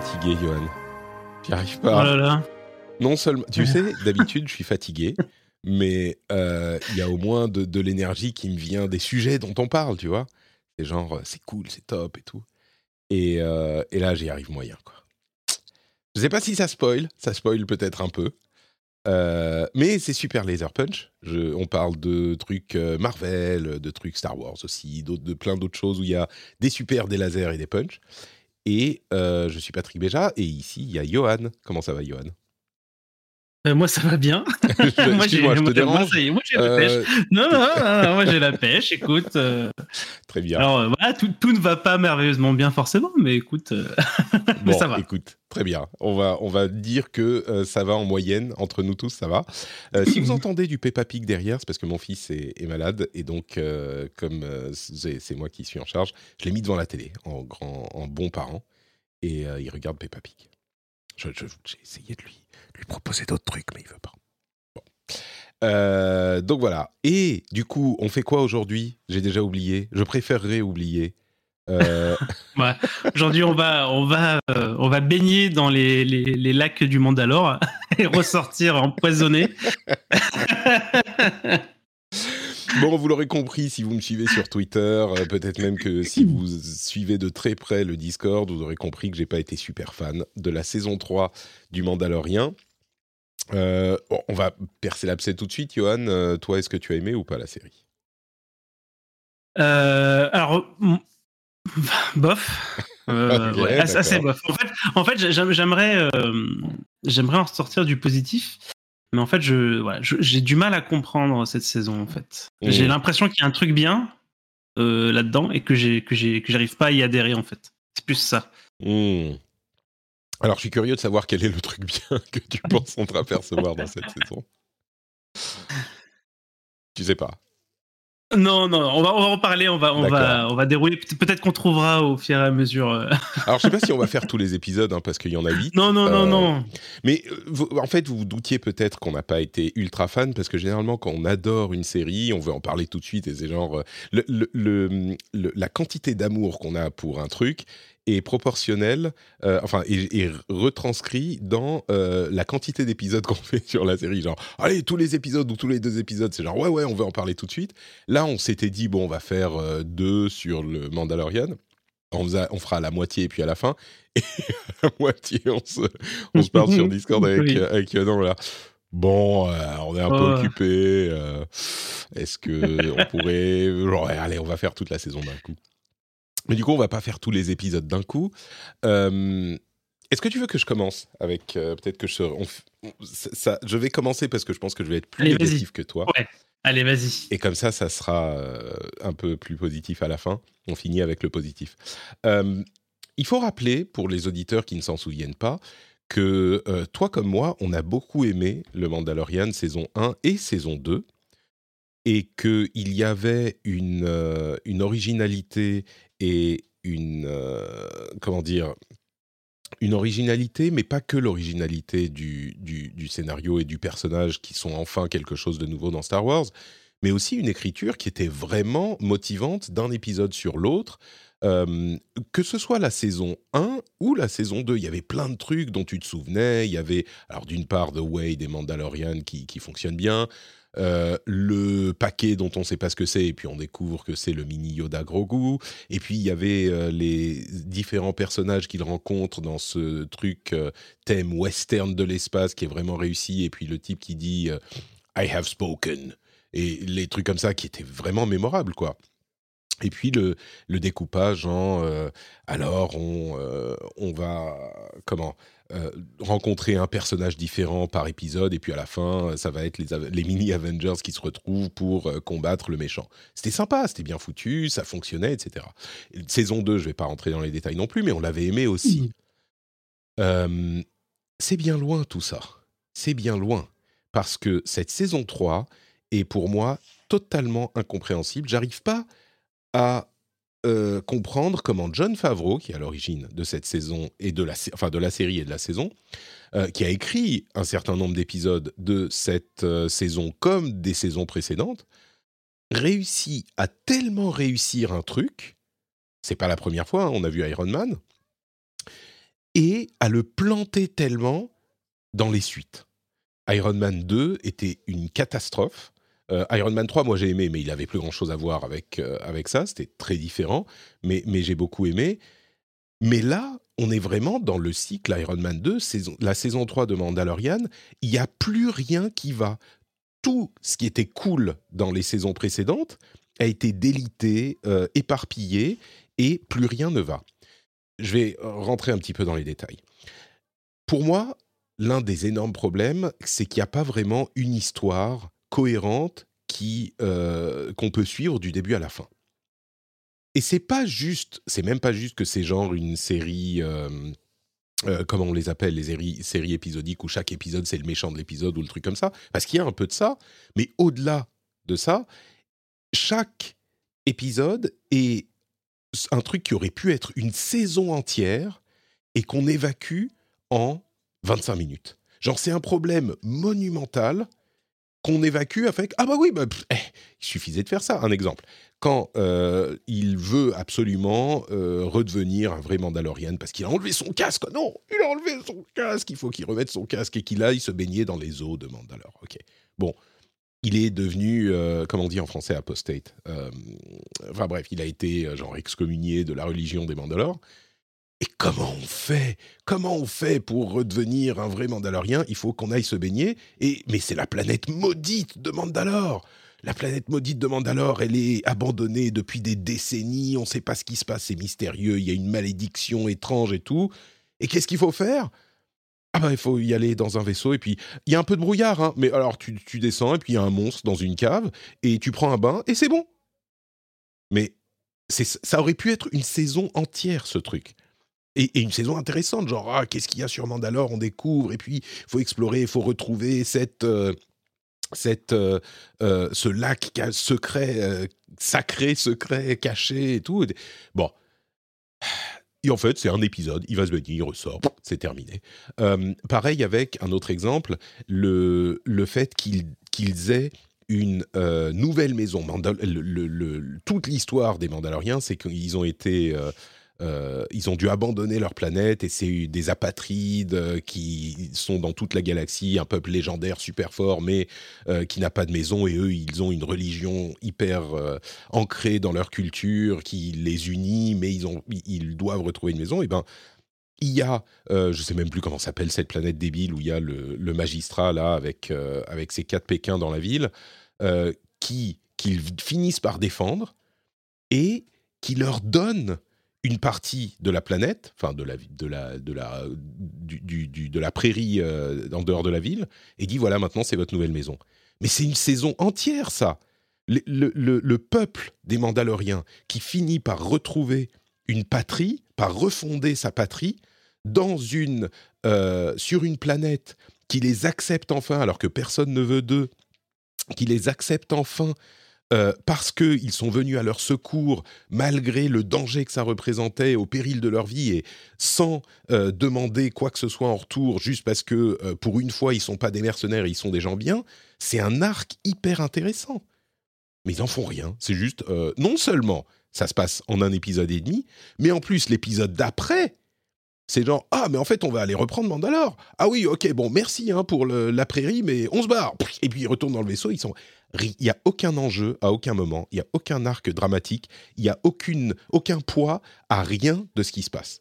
Fatigué, Johan. J'y arrive Oh pas. là là. Non seulement, tu sais, d'habitude, je suis fatigué, mais euh, il y a au moins de, de l'énergie qui me vient des sujets dont on parle, tu vois. C'est genre, euh, c'est cool, c'est top et tout. Et, euh, et là, j'y arrive moyen, quoi. Je sais pas si ça spoil, ça spoil peut-être un peu. Euh, mais c'est super Laser Punch. Je, on parle de trucs Marvel, de trucs Star Wars aussi, de plein d'autres choses où il y a des super, des lasers et des punch. Et euh, je suis Patrick Béja, et ici il y a Johan. Comment ça va, Johan? Euh, moi, ça va bien. Je- moi, j'ai Excuse-moi, je te moi, dérange. ça y est, moi, j'ai la Euh, pêche. Non, non, non, non, moi, j'ai la pêche. Écoute. euh, Très bien. Alors, voilà, tout, tout ne va pas merveilleusement bien, forcément, mais écoute. mais bon, ça va. écoute, très bien. On va, on va dire que ça va en moyenne, entre nous tous, ça va. Si vous entendez du Peppa Pig derrière, c'est parce que mon fils est, est malade, et donc, comme c'est c'est moi qui suis en charge, je l'ai mis devant la télé, en, grand, en bon parent, et il regarde Peppa Pig. Je- je- J'ai essayé de lui, lui proposer d'autres trucs, mais il veut pas. Bon. Euh, donc voilà. Et du coup, on fait quoi aujourd'hui? J'ai déjà oublié. Je préférerais oublier. Euh, Ouais. Aujourd'hui, on va, on va, euh, on va baigner dans les, les, les lacs du Mandalore et ressortir empoisonné. Bon, vous l'aurez compris si vous me suivez sur Twitter, euh, peut-être même que si vous suivez de très près le Discord, vous aurez compris que j'ai pas été super fan de la saison 3 du Mandalorien. Euh, on va percer l'abcès tout de suite, Johan. Euh, toi, est-ce que tu as aimé ou pas la série? Euh, alors, bof. Euh, ouais, assez, bof. En fait, en fait j'aime- j'aimerais, j'aimerais en sortir du positif, mais en fait, je, voilà, je- j'ai du mal à comprendre cette saison. En fait, Mhm. j'ai l'impression qu'il y a un truc bien là-dedans et que j'ai, que j'ai, que j'arrive pas à y adhérer. En fait, c'est plus ça. Hmm. Alors, je suis curieux de savoir quel est le truc bien que tu penses entreapercevoir dans cette saison. Tu sais pas. Non, non, on va, on va en parler. On va, on va, on va dérouler. Peut- Peut-être qu'on trouvera au fur et à mesure. euh. Alors, je sais pas si on va faire tous les épisodes, hein, parce qu'il y en a huit. Non, non, non, Euh, non. Mais euh, vous- en fait, vous vous doutiez peut-être qu'on n'a pas été ultra fan parce que généralement, quand on adore une série, on veut en parler tout de suite et c'est genre le- le- la quantité d'amour qu'on a pour un truc est proportionnelle, euh, enfin, est, est retranscrit dans euh, la quantité d'épisodes qu'on fait sur la série. Genre, allez, tous les épisodes ou tous les deux épisodes, c'est genre, ouais, ouais, on veut en parler tout de suite. Là, on s'était dit, bon, on va faire euh, deux sur le Mandalorian. On, on fera la moitié et puis à la fin. Et à la moitié, on se, on se parle sur Discord avec, Oui. avec Yonan, voilà. Bon, on est un peu occupé. Est-ce que on pourrait, genre, allez, on va faire toute la saison d'un coup. Mais du coup, on va pas faire tous les épisodes d'un coup. Euh, Est-ce que tu veux que je commence avec euh, peut-être que je on f- on- ça, ça- je vais commencer parce que je pense que je vais être plus Allez, négatif que toi. Ouais. Allez, vas-y. Et comme ça, ça sera euh, un peu plus positif à la fin. On finit avec le positif. Euh, il faut rappeler, pour les auditeurs qui ne s'en souviennent pas, que euh, toi comme moi, on a beaucoup aimé le Mandalorian saison 1 et saison 2. Et qu'il y avait une, euh, une originalité et une... euh, comment dire une originalité, mais pas que l'originalité du, du, scénario et du personnage qui sont enfin quelque chose de nouveau dans Star Wars, mais aussi une écriture qui était vraiment motivante d'un épisode sur l'autre. Euh, que ce soit la saison 1 ou la saison 2, il y avait plein de trucs dont tu te souvenais. Il y avait, alors d'une part, The Way des Mandalorian qui, qui fonctionne bien, euh, le paquet dont on ne sait pas ce que c'est, et puis on découvre que c'est le mini Yoda Grogu. Et puis il y avait euh, les différents personnages qu'il rencontre dans ce truc euh, thème western de l'espace qui est vraiment réussi. Et puis le type qui dit I have spoken. Et les trucs comme ça qui étaient vraiment mémorables, quoi. Et puis le, le découpage en euh, alors on, euh, on va comment euh, rencontrer un personnage différent par épisode et puis à la fin ça va être les, les mini Avengers qui se retrouvent pour combattre le méchant. C'était sympa, c'était bien foutu, ça fonctionnait, etc. Saison 2, je vais pas rentrer dans les détails non plus, mais on l'avait aimé aussi. c'est bien loin tout ça. C'est bien loin parce que cette saison 3 est pour moi totalement incompréhensible. J'arrive pas à euh, comprendre comment John Favreau, qui est à l'origine de cette saison et de la, enfin de la série et de la saison, euh, qui a écrit un certain nombre d'épisodes de cette euh, saison comme des saisons précédentes, réussit à tellement réussir un truc, c'est pas la première fois, hein, on a vu Iron Man, et à le planter tellement dans les suites. Iron Man 2 était une catastrophe. Euh, Iron Man 3, moi j'ai aimé, mais il avait plus grand chose à voir avec, euh, avec ça. C'était très différent, mais, mais j'ai beaucoup aimé. Mais là, on est vraiment dans le cycle Iron Man 2, saison, la saison 3 de Mandalorian. Il n'y a plus rien qui va. Tout ce qui était cool dans les saisons précédentes a été délité, euh, éparpillé, et plus rien ne va. Je vais rentrer un petit peu dans les détails. Pour moi, l'un des énormes problèmes, c'est qu'il n'y a pas vraiment une histoire cohérente qui euh, qu'on peut suivre du début à la fin. Et c'est pas juste, c'est même pas juste que c'est genre une série, euh, euh, comment on les appelle, les séries, séries épisodiques où chaque épisode c'est le méchant de l'épisode ou le truc comme ça, parce qu'il y a un peu de ça, mais au-delà de ça, chaque épisode est un truc qui aurait pu être une saison entière et qu'on évacue en 25 minutes. Genre c'est un problème monumental qu'on évacue avec ah bah oui bah, eh, il suffisait de faire ça. Un exemple. Quand euh, il veut absolument euh, redevenir un vrai Mandalorian parce qu'il a enlevé son casque. Non il a enlevé son casque. Il faut qu'il remette son casque et qu'il aille se baigner dans les eaux de Mandalore. Ok. Bon. Il est devenu, euh, comment on dit en français, apostate. enfin bref, il a été genre excommunié de la religion des Mandalores. Et comment on fait? Comment on fait pour redevenir un vrai Mandalorien? Il faut qu'on aille se baigner. Et mais c'est la planète maudite de Mandalore. La planète maudite de Mandalore, elle est abandonnée depuis des décennies. On ne sait pas ce qui se passe, c'est mystérieux. Il y a une malédiction étrange et tout. Et qu'est-ce qu'il faut faire? Ah ben, il faut y aller dans un vaisseau et puis il y a un peu de brouillard, hein, mais alors tu descends et puis il y a un monstre dans une cave et tu prends un bain et c'est bon. Mais ça aurait pu être une saison entière ce truc et, une saison intéressante, genre ah, qu'est-ce qu'il y a sur Mandalore, on découvre, et puis il faut explorer, il faut retrouver cette, euh, cette, euh, euh, ce lac secret, sacré, secret, caché et tout. Bon. Et en fait, c'est un épisode, il va se baigner, il ressort, c'est terminé. pareil avec un autre exemple, le, le fait qu'ils aient une nouvelle maison. toute l'histoire des Mandaloriens, c'est qu'ils ont été euh, ils ont dû abandonner leur planète et c'est des apatrides euh, qui sont dans toute la galaxie, un peuple légendaire super fort, mais euh, qui n'a pas de maison. Et eux, ils ont une religion hyper ancrée dans leur culture qui les unit, mais ils, doivent retrouver une maison. Et ben, il y a, je sais même plus comment s'appelle cette planète débile où il y a le, magistrat là avec ses quatre Pékins dans la ville, qui qu'ils finissent par défendre et qui leur donne une partie de la planète, enfin de la, de la, de la, du, de la prairie euh, en dehors de la ville, et dit voilà, maintenant c'est votre nouvelle maison. Mais c'est une saison entière, ça. Le, le, le, peuple des Mandaloriens qui finit par retrouver une patrie, par refonder sa patrie dans une, euh, sur une planète qui les accepte enfin, alors que personne ne veut d'eux, qui les accepte enfin euh, parce qu'ils sont venus à leur secours malgré le danger que ça représentait au péril de leur vie et sans euh, demander quoi que ce soit en retour, juste parce que euh, pour une fois ils sont pas des mercenaires, ils sont des gens bien, c'est un arc hyper intéressant. Mais ils n'en font rien. C'est juste, non seulement ça se passe en un épisode et demi, mais en plus l'épisode d'après, c'est genre ah mais en fait on va aller reprendre Mandalore. Ah oui ok bon merci hein, pour la prairie mais on se barre et puis ils retournent dans le vaisseau ils sont il n'y a aucun enjeu à aucun moment, il n'y a aucun arc dramatique, il n'y a aucun poids à rien de ce qui se passe.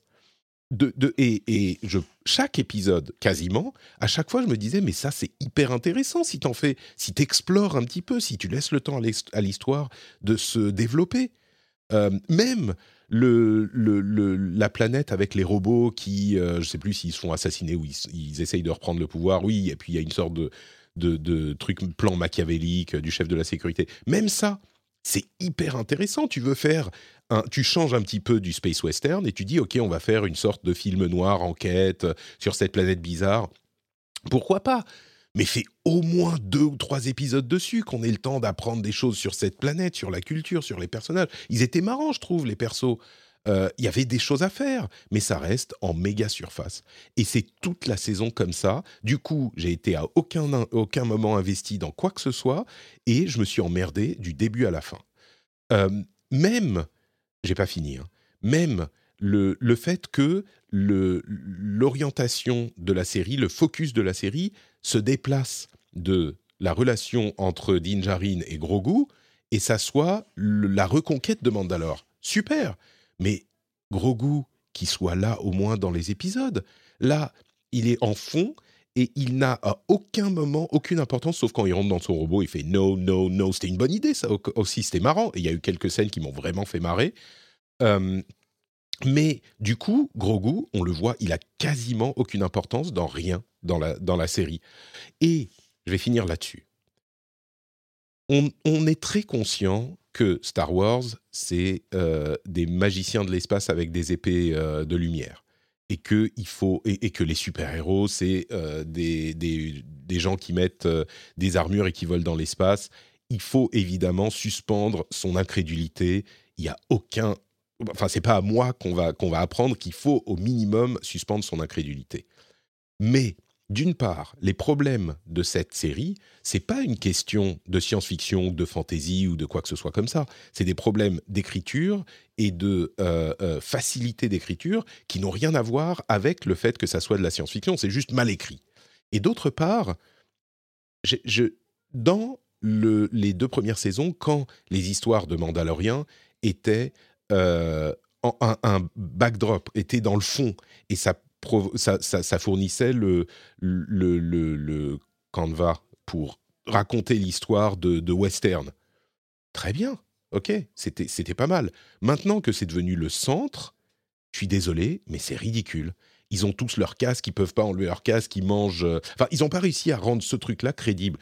De, de, et, et je, chaque épisode, quasiment, à chaque fois, je me disais, mais ça, c'est hyper intéressant si t'en fais, si t'explores un petit peu, si tu laisses le temps à l'histoire de se développer. même le, le, la planète avec les robots qui, je ne sais plus s'ils se font assassiner ou ils, ils, essayent de reprendre le pouvoir, oui, et puis il y a une sorte de, de, de truc, plan machiavélique du chef de la sécurité. Même ça, c'est hyper intéressant. Tu veux faire tu changes un petit peu du space western et tu dis ok, on va faire une sorte de film noir enquête sur cette planète bizarre. Pourquoi pas? Mais fais au moins deux ou trois épisodes dessus, qu'on ait le temps d'apprendre des choses sur cette planète, sur la culture, sur les personnages. Ils étaient marrants, je trouve, les persos. Euh, il y avait des choses à faire, mais ça reste en méga surface. Et c'est toute la saison comme ça. Du coup, j'ai été à aucun, aucun moment investi dans quoi que ce soit, et je me suis emmerdé du début à la fin. Euh, même j'ai pas fini, hein. même le, le, fait que l'orientation de la série, le focus de la série se déplace de la relation entre Din Djarin et Grogu et ça soit la reconquête de Mandalore. Super Mais Grogu, qui soit là au moins dans les épisodes, là, il est en fond et il n'a à aucun moment aucune importance, sauf quand il rentre dans son robot, il fait no, no, no. C'était une bonne idée, ça aussi, c'était marrant. Et il y a eu quelques scènes qui m'ont vraiment fait marrer. mais du coup, Grogu, on le voit, il a quasiment aucune importance dans rien dans la, dans la série. Et je vais finir là-dessus. On, on, est très conscient que Star Wars, c'est euh, des magiciens de l'espace avec des épées euh, de lumière et que il faut et, que les super héros c'est euh, des, des, des, gens qui mettent des armures et qui volent dans l'espace. Il faut évidemment suspendre son incrédulité. Il y a aucun, enfin c'est pas à moi qu'on va qu'on va apprendre qu'il faut au minimum suspendre son incrédulité. Mais d'une part, les problèmes de cette série, c'est pas une question de science-fiction, de fantasy ou de quoi que ce soit comme ça. C'est des problèmes d'écriture et de euh, euh, facilité d'écriture qui n'ont rien à voir avec le fait que ça soit de la science-fiction. C'est juste mal écrit. Et d'autre part, dans les deux premières saisons, quand les histoires de Mandalorian étaient euh, un, backdrop, étaient dans le fond, et ça ça, fournissait le, le, le, canevas pour raconter l'histoire de, western. Très bien, ok, c'était pas mal. Maintenant que c'est devenu le centre, je suis désolé, mais c'est ridicule. Ils ont tous leur casque, ils peuvent pas enlever leur casque, ils mangent. Euh, enfin, ils n'ont pas réussi à rendre ce truc-là crédible.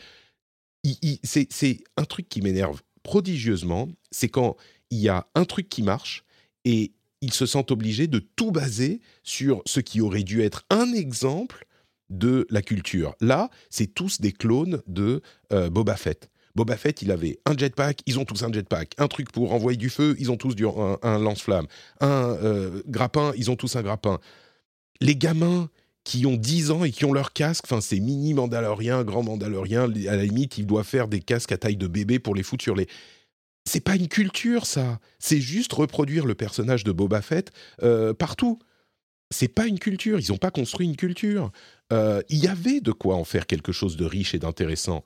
C'est un truc qui m'énerve prodigieusement, c'est quand il y a un truc qui marche et ils se sentent obligés de tout baser sur ce qui aurait dû être un exemple de la culture. Là, c'est tous des clones de euh, Boba Fett. Boba Fett, il avait un jetpack, ils ont tous un jetpack. Un truc pour envoyer du feu, ils ont tous un, lance-flamme. Un euh, grappin, ils ont tous un grappin. Les gamins qui ont 10 ans et qui ont leur casque, enfin c'est mini mandalorien, grand mandalorien, à la limite, ils doivent faire des casques à taille de bébé pour les foutre sur les c'est pas une culture, ça. C'est juste reproduire le personnage de Boba Fett euh, partout. C'est pas une culture. Ils n'ont pas construit une culture. Euh, il y avait de quoi en faire quelque chose de riche et d'intéressant.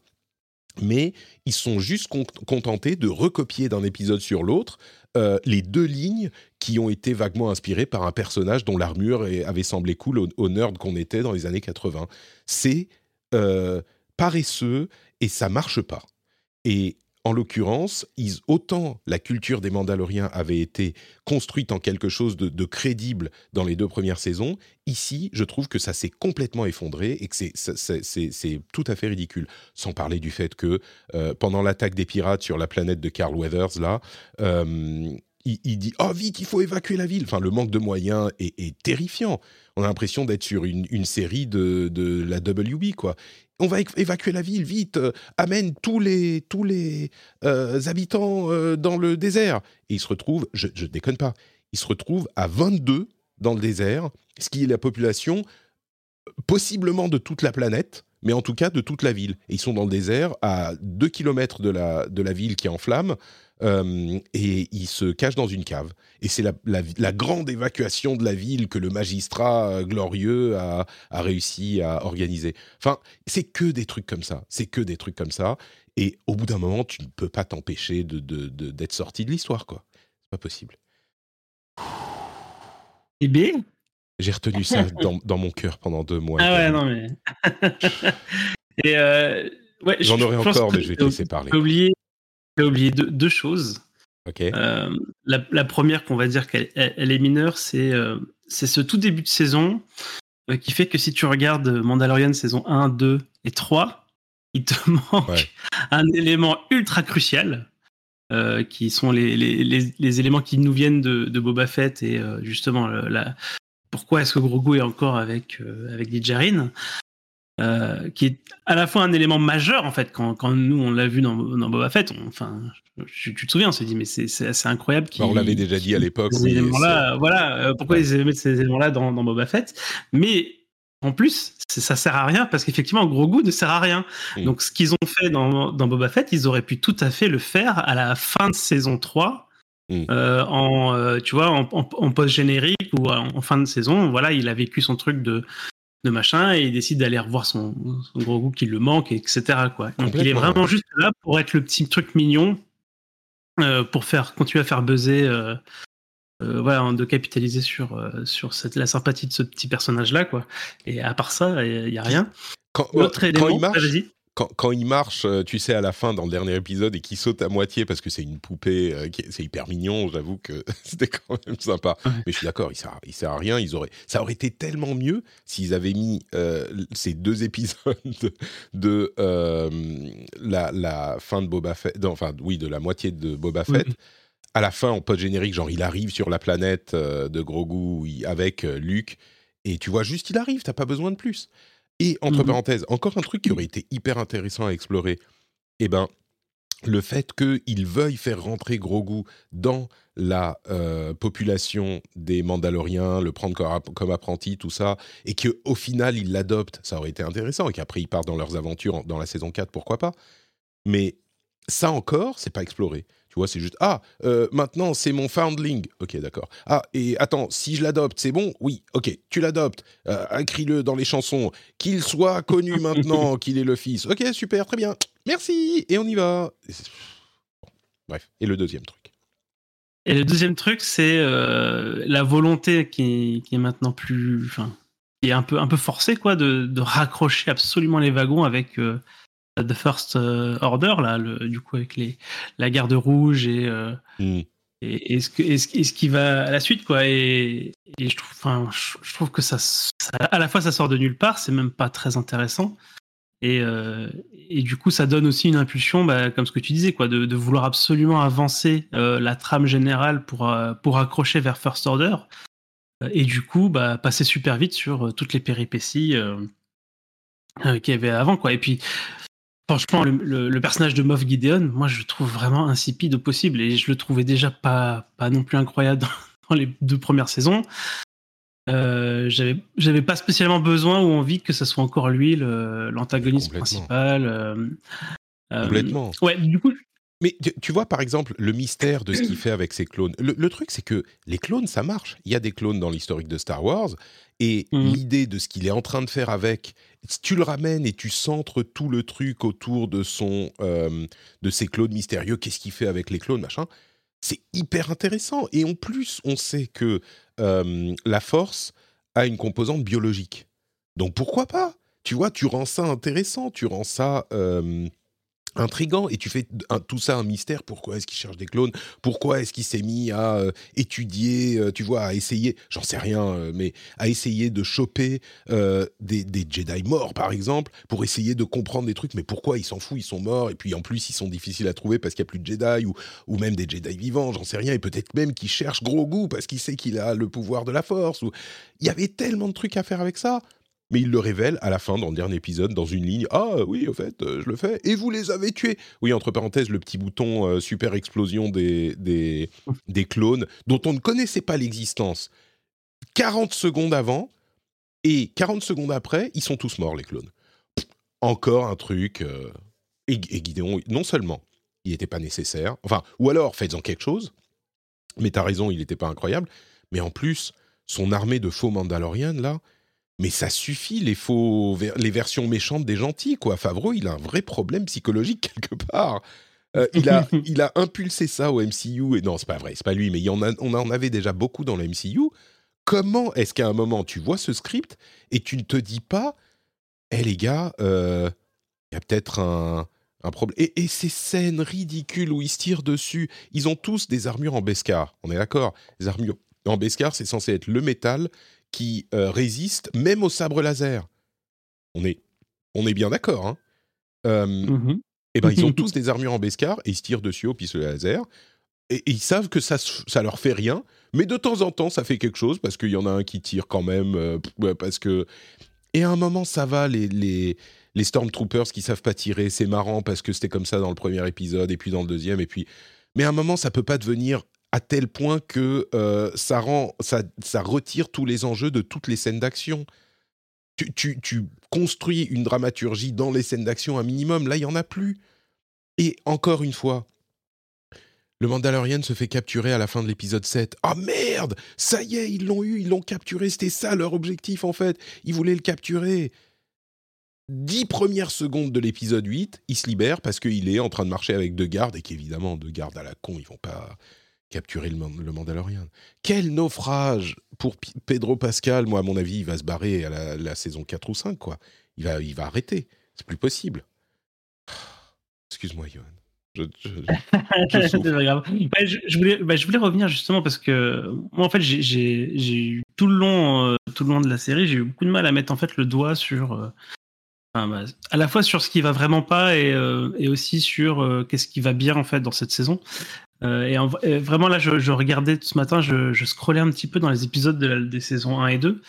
Mais ils sont juste contentés de recopier d'un épisode sur l'autre euh, les deux lignes qui ont été vaguement inspirées par un personnage dont l'armure avait semblé cool au, au nerd qu'on était dans les années 80. C'est paresseux et ça marche pas. Et en l'occurrence, autant la culture des Mandaloriens avait été construite en quelque chose de, crédible dans les deux premières saisons, ici, je trouve que ça s'est complètement effondré et que c'est tout à fait ridicule. Sans parler du fait que euh, pendant l'attaque des pirates sur la planète de Carl Weathers, là, euh, il, dit Oh, vite, il faut évacuer la ville. Enfin, le manque de moyens est, terrifiant. On a l'impression d'être sur une, série de, la WB, quoi on va évacuer la ville, vite, euh, amène tous les, tous les euh, habitants euh, dans le désert. Et il se retrouve, je ne déconne pas, il se retrouve à 22 dans le désert, ce qui est la population possiblement de toute la planète, mais en tout cas de toute la ville. Et ils sont dans le désert, à 2 km de la, de la ville qui est en flammes, euh, et ils se cachent dans une cave. Et c'est la, grande évacuation de la ville que le magistrat euh, glorieux a, réussi à organiser. Enfin, c'est que des trucs comme ça. C'est que des trucs comme ça. Et au bout d'un moment, tu ne peux pas t'empêcher d'être de, sorti de l'histoire, quoi. C'est pas possible. Eh bien? J'ai retenu ça dans, mon cœur pendant deux mois. Ah ouais, non mais. et euh, J'en aurais encore, mais je vais te laisser parler. J'ai oublié, deux, choses. Ok. Euh, la, la première qu'on va dire qu'elle elle- elle est mineure, c'est euh, c'est ce tout début de saison euh, qui fait que si tu regardes Mandalorian saison 1, 2 et 3, il te manque Ouais. un élément ultra crucial. qui sont les, les, les, les éléments qui nous viennent de, de Boba Fett et justement la, pourquoi est-ce que Grogu est encore avec avec euh, qui est à la fois un élément majeur en fait quand, quand nous on l'a vu dans, dans Boba Fett, on- enfin tu, tu te souviens, on s'est dit mais c'est assez incroyable. Bah, on l'avait déjà dit à l'époque. Ces voilà, euh, pourquoi Ouais. ils mettent ces éléments-là dans, dans Boba Fett. Mais en plus, ça sert à rien parce qu'effectivement, Grogu ne sert à rien. Donc, ce qu'ils ont fait dans, dans Boba Fett, ils auraient pu tout à fait le faire à la fin de saison 3. Mm. euh, en tu vois en, en- en post générique ou en, en fin de saison voilà il a vécu son truc de de machin et il décide d'aller revoir son, son Grogu qui le manque etc quoi donc il est vraiment juste là pour être le petit truc mignon euh, pour faire continuer à faire buzzer euh, euh, voilà, de capitaliser sur, sur cette, la sympathie de ce petit personnage-là, quoi. Et à part ça, il n'y a rien. Quand, quand élément, il marche, ah. Quand, quand il marche, euh, tu sais, à la fin, dans le dernier épisode, et qu'il saute à moitié parce que c'est une poupée, euh, c'est hyper mignon, j'avoue que c'était quand même sympa. Ouais. Mais je suis d'accord, il sert, il sert à rien. Ils auraient, ça aurait été tellement mieux s'ils avaient mis euh, ces deux épisodes de, euh, la, la fin de Boba Fett, non, enfin, oui, de la moitié de Boba Fett. À la fin, en post-générique, genre, il arrive sur la planète de Grogu avec Luke, et tu vois juste, il arrive, t'as pas besoin de plus. Et entre Mhm. parenthèses, encore un truc qui aurait été hyper intéressant à explorer, eh ben, le fait qu'ils veuillent faire rentrer Grogu dans la euh, population des Mandaloriens, le prendre comme, app- comme apprenti, tout ça, et qu'au final, ils l'adoptent, ça aurait été intéressant, et qu'après, ils partent dans leurs aventures en- dans la saison 4, pourquoi pas. Mais ça encore, c'est pas exploré. Tu vois, c'est juste ah euh, maintenant c'est mon foundling. Ok, d'accord. Ah et attends, si je l'adopte, c'est bon? Oui, ok, tu l'adoptes. Euh, Écris-le dans les chansons. Qu'il soit connu maintenant qu'il est le fils. Ok, super, très bien. Merci et on y va. Bref. Et le deuxième truc. Et le deuxième truc, c'est euh, la volonté qui, qui est maintenant plus, enfin, qui est un peu, un peu forcée, quoi, de, de raccrocher absolument les wagons avec euh, The First euh, Order, là, le, du coup, avec les, la garde rouge et, euh, Hmm. et, et ce que, et, ce, et ce qui va à la suite, quoi. Et, je trouve, enfin, je, je trouve que ça, ça, à la fois, ça sort de nulle part, c'est même pas très intéressant. Et, euh, et du coup, ça donne aussi une impulsion, bah, comme ce que tu disais, quoi, de, de vouloir absolument avancer euh, la trame générale pour, euh, pour accrocher vers First Order. Et du coup, bah, passer super vite sur toutes les péripéties qu'il y avait avant, quoi. Et puis, franchement, le, le- le personnage de Moff Gideon, moi, je le trouve vraiment insipide au possible. Et je le trouvais déjà pas, pas non plus incroyable dans, dans les deux premières saisons. Euh, j'avais pas spécialement besoin ou envie que ce soit encore lui l'antagoniste principal. euh, euh, Complètement. Ouais, du coup, Mais tu, vois, par exemple, le mystère de ce qu'il fait avec ses clones. Le, le truc, c'est que les clones, ça marche. Il y a des clones dans l'historique de Star Wars. Et Mhm. l'idée de ce qu'il est en train de faire avec, si tu le ramènes et tu centres tout le truc autour de, son, euh, de ses clones mystérieux, qu'est-ce qu'il fait avec les clones, machin, c'est hyper intéressant. Et en plus, on sait que euh, la force a une composante biologique. Donc pourquoi pas? Tu vois, tu rends ça intéressant, tu rends ça euh, intrigant et tu fais tout ça un mystère. Pourquoi est-ce qu'il cherche des clones? Pourquoi est-ce qu'il s'est mis à euh, étudier, euh, tu vois, à essayer, j'en sais rien, euh, mais à essayer de choper des, des Jedi morts, par exemple, pour essayer de comprendre des trucs. Mais pourquoi il s'en fout Ils sont morts et puis en plus ils sont difficiles à trouver parce qu'il n'y a plus de Jedi ou, ou même des Jedi vivants, j'en sais rien. Et peut-être même qu'il cherche gros goût parce qu'il sait qu'il a le pouvoir de la Force. Ou... Il y avait tellement de trucs à faire avec ça. Mais il le révèle à la fin, dans le dernier épisode, dans une ligne. Ah oui, au fait, euh, je le fais. Et vous les avez tués. Oui, entre parenthèses, le petit bouton euh, super explosion des, des, des clones, dont on ne connaissait pas l'existence 40 secondes avant. Et 40 secondes après, ils sont tous morts, les clones. Pff, encore un truc. euh, et, et Gideon, non seulement il n'était pas nécessaire, enfin, ou alors faites-en quelque chose, mais t'as raison, il n'était pas incroyable, mais en plus, son armée de faux Mandalorians, là, mais ça suffit, les faux, les versions méchantes des gentils, quoi. Favreau, il a un vrai problème psychologique quelque part. Euh, il, a, il a impulsé ça au MCU, et non, c'est pas vrai, c'est pas lui, mais il y en a, on en avait déjà beaucoup dans le MCU. Comment est-ce qu'à un moment, tu vois ce script et tu ne te dis pas, hé les gars, euh, il y a peut-être un, un problème. Et, et, ces scènes ridicules où ils se tirent dessus, ils ont tous des armures en Beskar. On est d'accord? Les armures en Beskar, c'est censé être le métal qui euh, résiste même au sabre laser. On est, on est bien d'accord. Hein euh, mmh Et eh ben ils ont tous des armures en Beskar et ils se tirent dessus au pistolet laser. Et, ils savent que ça, ça leur fait rien, mais de temps en temps ça fait quelque chose parce qu'il y en a un qui tire quand même, euh, parce que. Et à un moment ça va les les les Stormtroopers qui savent pas tirer, c'est marrant parce que c'était comme ça dans le premier épisode et puis dans le deuxième et puis. Mais à un moment ça peut pas devenir à tel point que euh, ça, rend, ça, ça retire tous les enjeux de toutes les scènes d'action. Tu, tu, construis une dramaturgie dans les scènes d'action un minimum, là il n'y en a plus. Et encore une fois, le Mandalorian se fait capturer à la fin de l'épisode 7. Ah merde Ça y est, ils l'ont eu, ils l'ont capturé, c'était ça leur objectif en fait. Ils voulaient le capturer. Dix premières secondes de l'épisode 8, il se libère parce qu'il est en train de marcher avec deux gardes et qu'évidemment, deux gardes à la con, ils vont pas capturer le, le Mandalorian. Quel naufrage pour Pedro Pascal. Moi, à mon avis, il va se barrer à la, saison 4 ou 5, quoi. Il va, il va arrêter. C'est plus possible. Excuse-moi, Johan. Je, je, voulais, bah, je voulais revenir justement parce que moi, en fait, j'ai eu tout le long, euh, tout le long de la série, j'ai eu beaucoup de mal à mettre en fait le doigt sur, euh, bah, à la fois sur ce qui va vraiment pas et, euh, et aussi sur qu'est-ce qui va bien en fait dans cette saison. Euh, et, vraiment, là, je, regardais ce matin, je, je, scrollais un petit peu dans les épisodes de des saisons 1 et 2.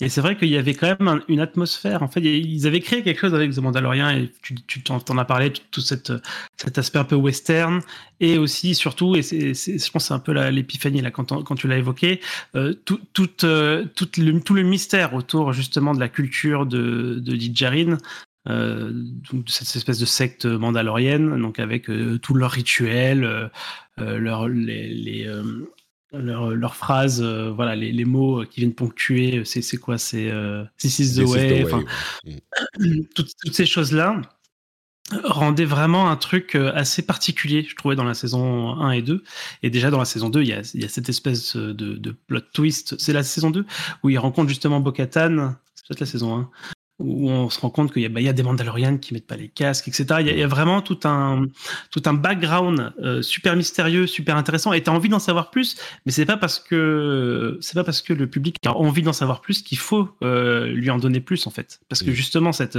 Et c'est vrai qu'il y avait quand même une atmosphère. En fait, ils avaient créé quelque chose avec The Mandalorian et tu, t'en, as parlé, tout, cette, cet aspect un peu western. Et aussi, surtout, et je pense que c'est un peu l'épiphanie là, quand, tu l'as évoqué, euh, tout, tout, euh, tout, le, tout mystère autour justement de la culture de, de Djarin, euh, cette espèce de secte mandalorienne, donc avec euh, tous leurs rituels, euh, euh leurs les, les leurs leur phrases, voilà, les, les, mots qui viennent ponctuer, c'est, c'est quoi C'est This is the way. Mm. toutes, toutes, ces choses-là rendaient vraiment un truc assez particulier, je trouvais, dans la saison 1 et 2. Et déjà dans la saison 2, il y a, il y a cette espèce de, de plot twist. C'est la saison 2 où il rencontre justement Bo-Katan. C'est peut-être la saison 1 où on se rend compte qu'il y, bah, y, a des Mandalorians qui mettent pas les casques, etc. Il y, y, a vraiment tout un, tout un background euh, super mystérieux, super intéressant. Et tu as envie d'en savoir plus, mais c'est pas parce que c'est pas parce que le public a envie d'en savoir plus qu'il faut euh, lui en donner plus en fait. Parce que justement cette,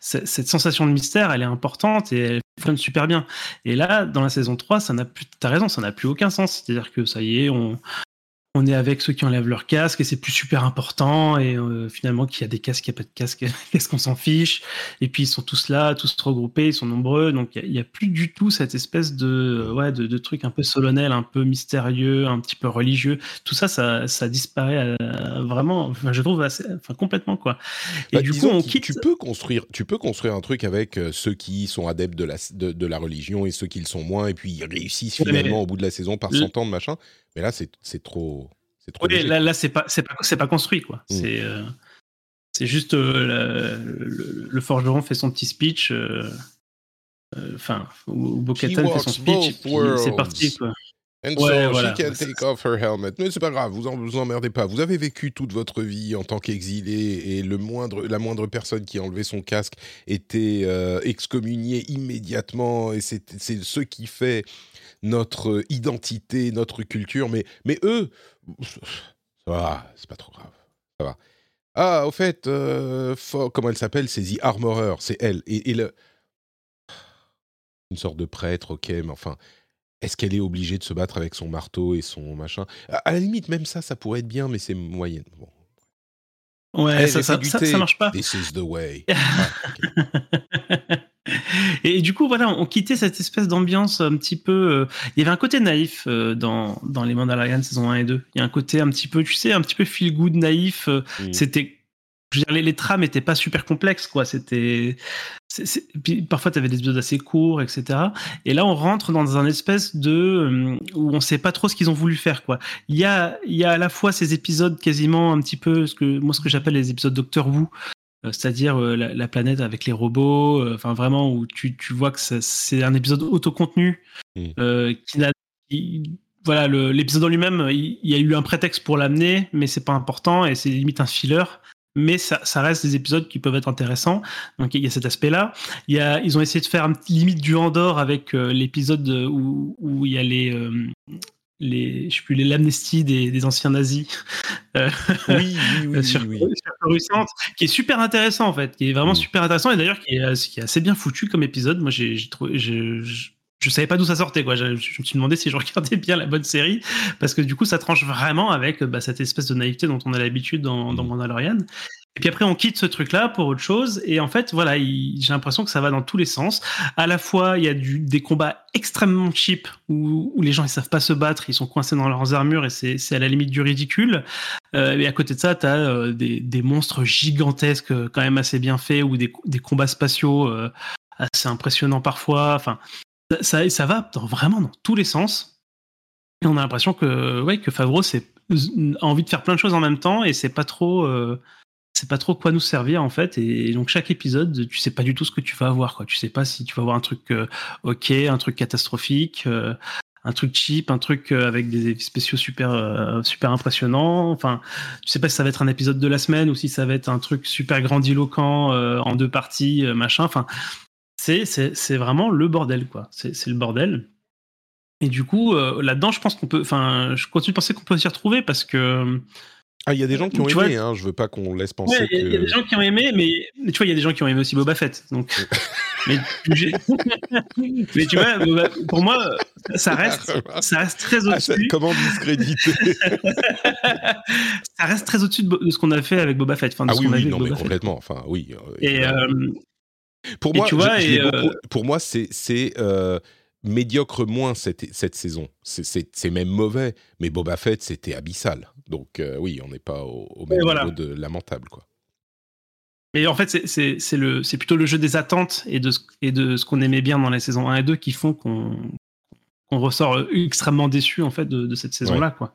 cette, cette sensation de mystère, elle est importante et elle fonctionne super bien. Et là, dans la saison 3, ça n'a plus, t'as raison, ça n'a plus aucun sens. C'est-à-dire que ça y est, on, on est avec ceux qui enlèvent leur casque et c'est plus super important et euh, finalement qu'il y a des casques, il n'y a pas de casque, qu'est-ce qu'on s'en fiche? Et puis ils sont tous là, tous regroupés, ils sont nombreux donc il n'y a, plus du tout cette espèce de ouais de, de, truc un peu solennel, un peu mystérieux, un petit peu religieux, tout ça ça, ça disparaît euh, vraiment, je trouve assez, enfin complètement quoi. Et bah, du coup on quitte... tu peux construire, tu peux construire un truc avec euh, ceux qui sont adeptes de la de, de, la religion et ceux qui le sont moins et puis ils réussissent finalement au bout de la saison par s'entendre machin. Mais là, c'est trop. trop oui, là, là c'est pas, pas, pas construit, quoi. Mm. C'est euh, c'est juste euh, le, forgeron fait son petit speech. Euh, enfin, ou Bokatan fait son speech, c'est parti, quoi. And so she can take off her helmet. Mais c'est pas grave, vous en, vous emmerdez pas. Vous avez vécu toute votre vie en tant qu'exilé et le moindre, la moindre personne qui a enlevé son casque était excommuniée immédiatement. Et c'est ce qui fait notre identité, notre culture. Mais, mais eux, ça va, c'est pas trop grave. Ça va. Ah, au fait, euh, comment elle s'appelle C'est The Armorer, c'est elle. Et, le... Une sorte de prêtre, ok, mais enfin, est-ce qu'elle est obligée de se battre avec son marteau et son machin? À, la limite, même ça, ça pourrait être bien, mais c'est moyen. Bon. Ouais, ça, ça, ça, marche pas. This is the way. Et du coup, voilà, on quittait cette espèce d'ambiance un petit peu. Euh, il y avait un côté naïf euh, dans, dans les Mandalorian saison 1 et 2. Il y a un côté un petit peu, tu sais, un petit peu feel good, naïf. Euh, mm. C'était. Je veux dire, les, les trames n'étaient pas super complexes, quoi. C'était. Parfois, tu avais des épisodes assez courts, etc. Et là, on rentre dans un espèce de. où on ne sait pas trop ce qu'ils ont voulu faire, quoi. Il y a, il y a à la fois ces épisodes quasiment un petit peu, ce que, moi, ce que j'appelle les épisodes Doctor Who, c'est-à-dire euh, la, planète avec les robots, euh, enfin vraiment où tu, tu vois que c'est un épisode autocontenu mmh. qui n'a voilà l'épisode en lui-même il, y a eu un prétexte pour l'amener mais c'est pas important et c'est limite un filler mais ça, ça, reste des épisodes qui peuvent être intéressants. Donc il y a cet aspect-là. Il y a, ils ont essayé de faire un limite du Andorre avec l'épisode où, où il y a les les, je sais plus, les l'amnestie des, des, anciens nazis. Euh, oui, oui, oui, sur, oui, qui est super intéressant en fait, qui est vraiment mm. super intéressant et d'ailleurs qui, qui, est assez bien foutu comme épisode. Moi, j'ai trouvé, je, je, savais pas d'où ça sortait quoi. Je, me suis demandé si je regardais bien la bonne série parce que du coup, ça tranche vraiment avec bah, cette espèce de naïveté dont on a l'habitude dans, dans mm. Mandalorian. Et puis après, on quitte ce truc-là pour autre chose. Et en fait, voilà, j'ai l'impression que ça va dans tous les sens. À la fois, il y a des combats extrêmement cheap où, les gens ils savent pas se battre, ils sont coincés dans leurs armures et c'est à la limite du ridicule. Euh, et à côté de ça, tu as euh, des, monstres gigantesques, euh, quand même assez bien faits, ou des, combats spatiaux euh, assez impressionnants parfois. Enfin, ça, ça va vraiment dans tous les sens. Et on a l'impression que, ouais, que Favreau a envie de faire plein de choses en même temps et c'est pas trop c'est pas trop quoi nous servir en fait. Et donc chaque épisode tu sais pas du tout ce que tu vas avoir quoi. Tu sais pas si tu vas avoir un truc euh, ok un truc catastrophique euh, un truc cheap un truc euh, avec des spéciaux super super impressionnants. Enfin tu sais pas si ça va être un épisode de la semaine ou si ça va être un truc super grandiloquent en deux parties machin. Enfin c'est c'est vraiment le bordel quoi. C'est le bordel. Et du coup là-dedans je pense qu'on peut enfin je continue de penser qu'on peut s'y retrouver parce que ah, il y a des gens qui ont aimé, hein, je veux pas qu'on laisse penser. Il y, a des gens qui ont aimé, mais, tu vois, il y a des gens qui ont aimé aussi Boba Fett. Donc, mais, mais, tu vois, pour moi, ça reste, ça reste très ah, au-dessus. comment discréditer Ça reste très au-dessus de, ce qu'on a fait avec Boba Fett. Enfin, ah oui, oui, non, mais complètement. Enfin, oui. Euh, et, euh, pour, moi, tu vois, et, euh, pour moi, c'est médiocre moins cette, cette saison. C'est même mauvais, mais Boba Fett, c'était abyssal. Donc euh, oui, on n'est pas au, même niveau de lamentable. Quoi. Mais en fait, c'est plutôt le jeu des attentes et de, et de ce qu'on aimait bien dans les saisons 1 et 2 qui font qu'on ressort extrêmement déçu en fait, de, cette saison-là. quoi.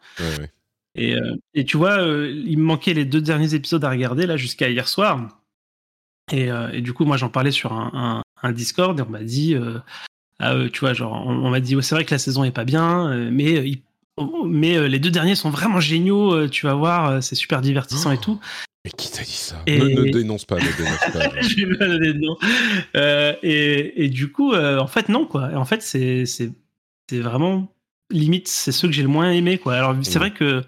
Et, euh, et, tu vois, euh, il me manquait les deux derniers épisodes à regarder là jusqu'à hier soir. Et, et, du coup, moi, j'en parlais sur un, un, Discord et on m'a dit ah, tu vois, genre, on, m'a dit, c'est vrai que la saison est pas bien, euh, mais, euh, mais euh, les deux derniers sont vraiment géniaux, tu vas voir, c'est super divertissant et tout. Mais qui t'a dit ça? Ne, dénonce pas, ne dénonce pas. et, et, du coup, en fait, non, quoi. En fait, c'est vraiment limite, c'est ceux que j'ai le moins aimé, quoi. Alors, c'est vrai que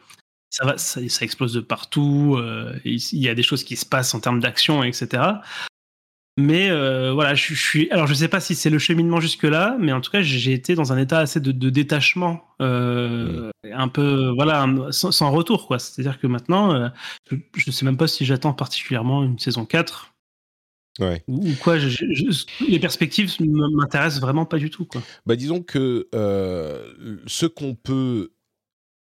ça, va, ça, ça, explose de partout, il y a des choses qui se passent en termes d'action, etc. Mais euh, voilà, je, suis. Alors, je sais pas si c'est le cheminement jusque-là, mais en tout cas, j'ai été dans un état assez de, détachement, euh, un peu, voilà, sans, retour, quoi. C'est-à-dire que maintenant, euh, je, ne sais même pas si j'attends particulièrement une saison 4. Ouais. Ou, quoi, les perspectives m'intéressent vraiment pas du tout, quoi. Bah, disons que ce qu'on peut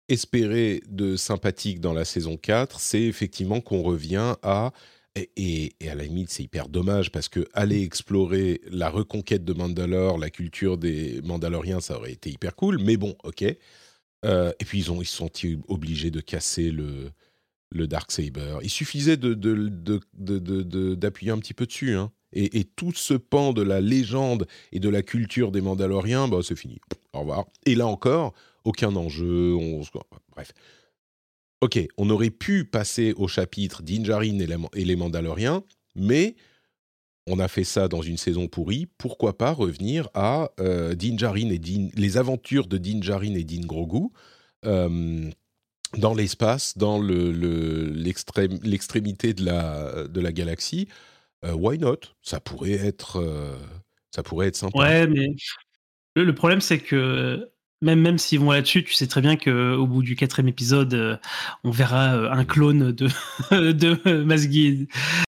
espérer de sympathique dans la saison 4, c'est effectivement qu'on revient à et, à la limite, c'est hyper dommage parce que aller explorer la reconquête de Mandalore, la culture des Mandaloriens, ça aurait été hyper cool. Mais bon, ok. Euh, et puis ils ont ils sont obligés de casser le le dark saber. Il suffisait de d'appuyer un petit peu dessus, hein. Et, et, tout ce pan de la légende et de la culture des Mandaloriens, bah c'est fini. Au revoir. Et là encore, aucun enjeu. On... Bref. Ok, on aurait pu passer au chapitre d'Injarin et, les Mandaloriens, mais on a fait ça dans une saison pourrie. Pourquoi pas revenir à euh, Dinjarin et les aventures de Dinjarin et Din Grogu euh, dans l'espace, dans l'extrémité de, la, galaxie euh, Why not? Ça pourrait être ça pourrait être sympa. Ouais, mais le problème c'est que même, même s'ils vont là-dessus, tu sais très bien qu'au bout du quatrième épisode, euh, on verra euh, un clone de, de. De Gideon.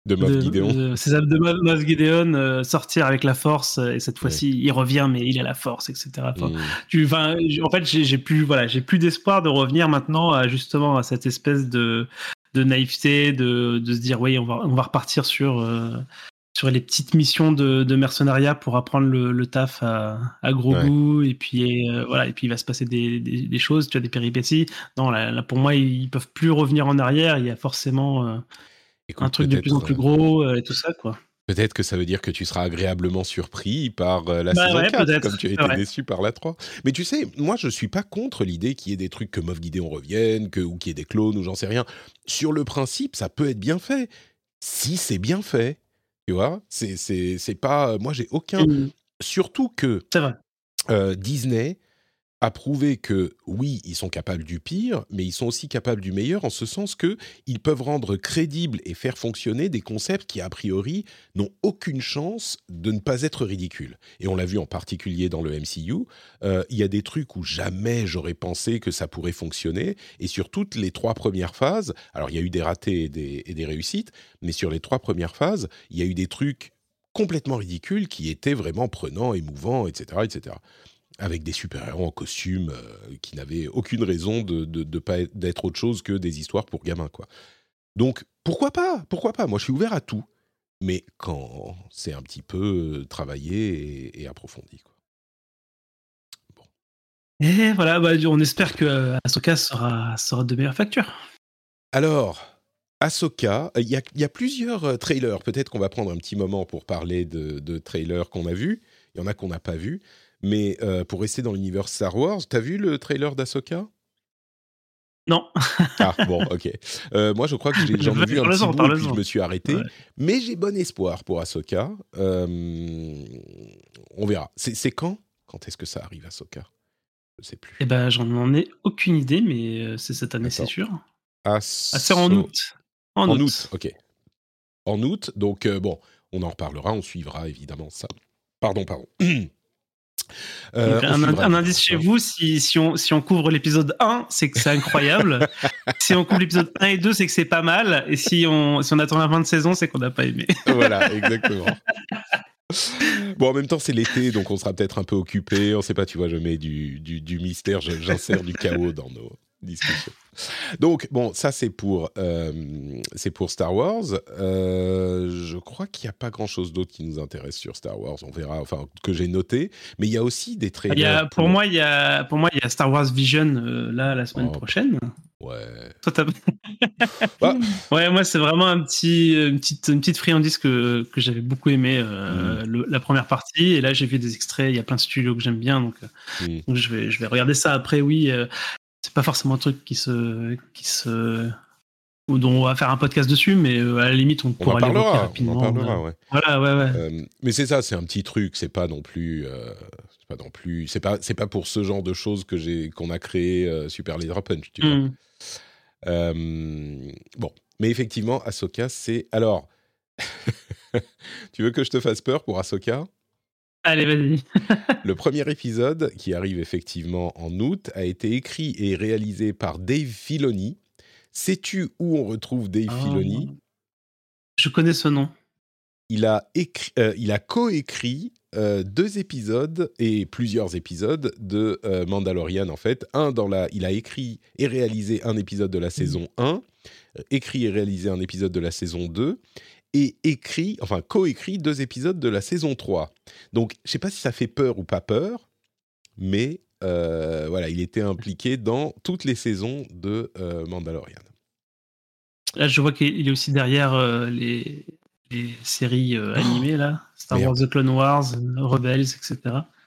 De, de Gideon euh, sortir avec la force, et cette fois-ci, il revient, mais il a la force, etc. Mm. tu, en fait, j'ai plus, voilà, plus d'espoir de revenir maintenant à justement à cette espèce de, de naïveté, de, de se dire, oui, on va, on va repartir sur sur les petites missions de, de mercenariat pour apprendre le, le taf à, à gros goût et puis euh, voilà. Et puis il va se passer des, des, des, choses tu as des péripéties. Non là, pour moi ils, peuvent plus revenir en arrière. Il y a forcément euh, un truc de plus en plus gros euh, et tout ça quoi. Peut-être que ça veut dire que tu seras agréablement surpris par la Bah saison ouais, 4, peut-être, comme tu as été déçu par la 3. Mais tu sais, moi, je suis pas contre l'idée qu'il y ait des trucs que Moff Gideon revienne, que, ou qu'il y ait des clones, ou j'en sais rien. Sur le principe, ça peut être bien fait. Si c'est bien fait, tu vois, c'est pas... Moi, j'ai aucun... Mm, Surtout que vrai. euh, Disney a prouvé que oui, ils sont capables du pire, mais ils sont aussi capables du meilleur en ce sens que ils peuvent rendre crédibles et faire fonctionner des concepts qui a priori n'ont aucune chance de ne pas être ridicules. Et on l'a vu en particulier dans le MCU, euh, il y a des trucs où jamais j'aurais pensé que ça pourrait fonctionner. Et sur toutes les trois premières phases, alors il y a eu des ratés et des, et des réussites, mais sur les trois premières phases, il y a eu des trucs complètement ridicules qui étaient vraiment prenants, émouvants, etc., etc avec des super-héros en costume euh, qui n'avaient aucune raison de, de, de pas être- d'être autre chose que des histoires pour gamins, quoi. Donc, pourquoi pas Pourquoi pas? Moi, je suis ouvert à tout. Mais quand c'est un petit peu euh, travaillé et, et approfondi, quoi. Et voilà, bah, on espère que euh, Ahsoka sera, sera de meilleure facture. Alors, Ahsoka, il y, y a plusieurs trailers. Peut-être qu'on va prendre un petit moment pour parler de, de trailers qu'on a vus. Il y en a qu'on n'a pas vus. Mais euh, pour rester dans l'univers Star Wars, t'as vu le trailer d'Ahsoka Non. Ah bon, ok. Euh, moi, je crois que j'en ai vu un petit bout et puis je me suis arrêté. Ouais. Mais j'ai bon espoir pour Ahsoka. Euh, on verra. C'est quand? Quand est-ce que ça arrive, Ahsoka? Je sais plus. Eh ben, j'en ai aucune idée, mais c'est cette année, c'est sûr. Ahso- Ah, c'est en août. En, En août. août, ok. En août, donc euh, bon, on en reparlera, on suivra évidemment ça. Pardon, pardon. Euh, un, indice chez vous, si, si, on, si on couvre l'épisode 1, c'est que c'est incroyable. si on couvre l'épisode 1 et 2, c'est que c'est pas mal. Et si on, si on attend la fin de saison, c'est qu'on n'a pas aimé. Voilà, exactement. Bon, en même temps, c'est l'été, donc on sera peut-être un peu occupé. On sait pas, tu vois, je mets du, du, du mystère, j'insère du chaos dans nos discussions. Donc, bon, ça, c'est pour, euh, c'est pour Star Wars. Euh, je crois qu'il n'y a pas grand-chose d'autre qui nous intéresse sur Star Wars. On verra, enfin, que j'ai noté. Mais il y a aussi des trailers. Il y a, pour, moi, il y a, pour moi, il y a Star Wars Vision euh, là la semaine Oh. prochaine. Ouais. Toi, Bah. Ouais, moi, c'est vraiment un petit, une, petite, une petite friandise que, que j'avais beaucoup aimé euh, Mm. le- la première partie. Et là, j'ai vu des extraits. Il y a plein de studios que j'aime bien. Donc, euh, Mm. donc je, vais, je vais regarder ça après. Oui, euh, c'est pas forcément un truc qui se. Qui se ou dont on va faire un podcast dessus, mais euh, à la limite, on, pourra l'évoquer parlera. On rapidement. en parlera, ouais. Voilà, ouais, ouais. Euh, mais c'est ça, c'est un petit truc. C'est pas non plus. euh, c'est pas non plus. C'est pas. C'est pas pour ce genre de choses que j'ai qu'on a créé euh, Super Leader Punch. Tu vois. Mm. Euh, bon, mais effectivement, Ahsoka, c'est. Alors, tu veux que je te fasse peur pour Ahsoka? Allez, vas-y. Le premier épisode, qui arrive effectivement en août, a été écrit et réalisé par Dave Filoni. Sais-tu où on retrouve Dave Ah. Filoni? Je connais ce nom. il a, écrit, euh, il a coécrit euh, deux épisodes et plusieurs épisodes de euh, Mandalorian en fait. Un dans la, il a écrit et réalisé un épisode de la saison 1, euh, écrit et réalisé un épisode de la saison 2 et écrit, enfin coécrit deux épisodes de la saison 3. Donc je sais pas si ça fait peur ou pas peur, mais euh, voilà, il était impliqué dans toutes les saisons de euh, Mandalorian. Là, je vois qu'il est aussi derrière euh, les, les séries animées, là. Star Merde. Wars The Clone Wars, Rebels, etc.